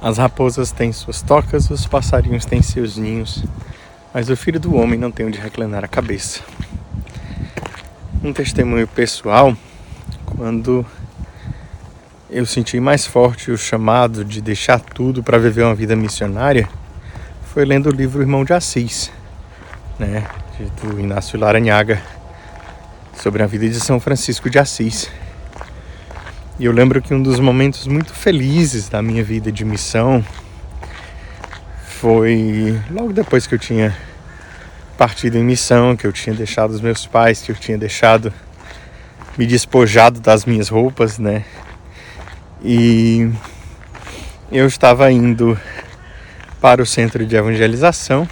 As raposas têm suas tocas, os passarinhos têm seus ninhos, mas o filho do homem não tem onde reclinar a cabeça. Um testemunho pessoal, quando eu senti mais forte o chamado de deixar tudo para viver uma vida missionária, foi lendo o livro Irmão de Assis, né, do Inácio Laranhaga, sobre a vida de São Francisco de Assis. E eu lembro que um dos momentos muito felizes da minha vida de missão foi logo depois que eu tinha partido em missão, que eu tinha deixado os meus pais, que eu tinha deixado me despojado das minhas roupas, né? E eu estava indo para o centro de evangelização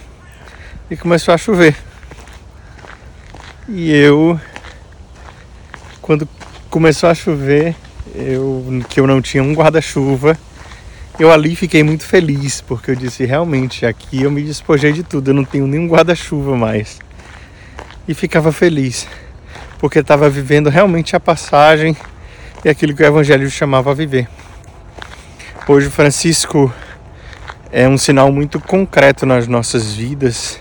e começou a chover. E eu, quando começou a chover, eu, que eu não tinha um guarda-chuva. Eu ali fiquei muito feliz, porque eu disse, realmente, aqui eu me despojei de tudo, eu não tenho nenhum guarda-chuva mais. E ficava feliz, porque estava vivendo realmente a passagem e aquilo que o Evangelho chamava a viver. Hoje, Francisco é um sinal muito concreto nas nossas vidas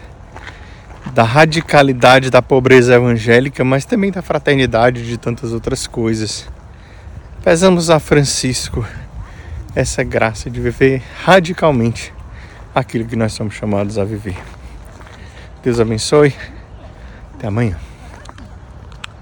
da radicalidade da pobreza evangélica, mas também da fraternidade de tantas outras coisas. Pesamos a Francisco essa graça de viver radicalmente aquilo que nós somos chamados a viver. Deus abençoe. Até amanhã.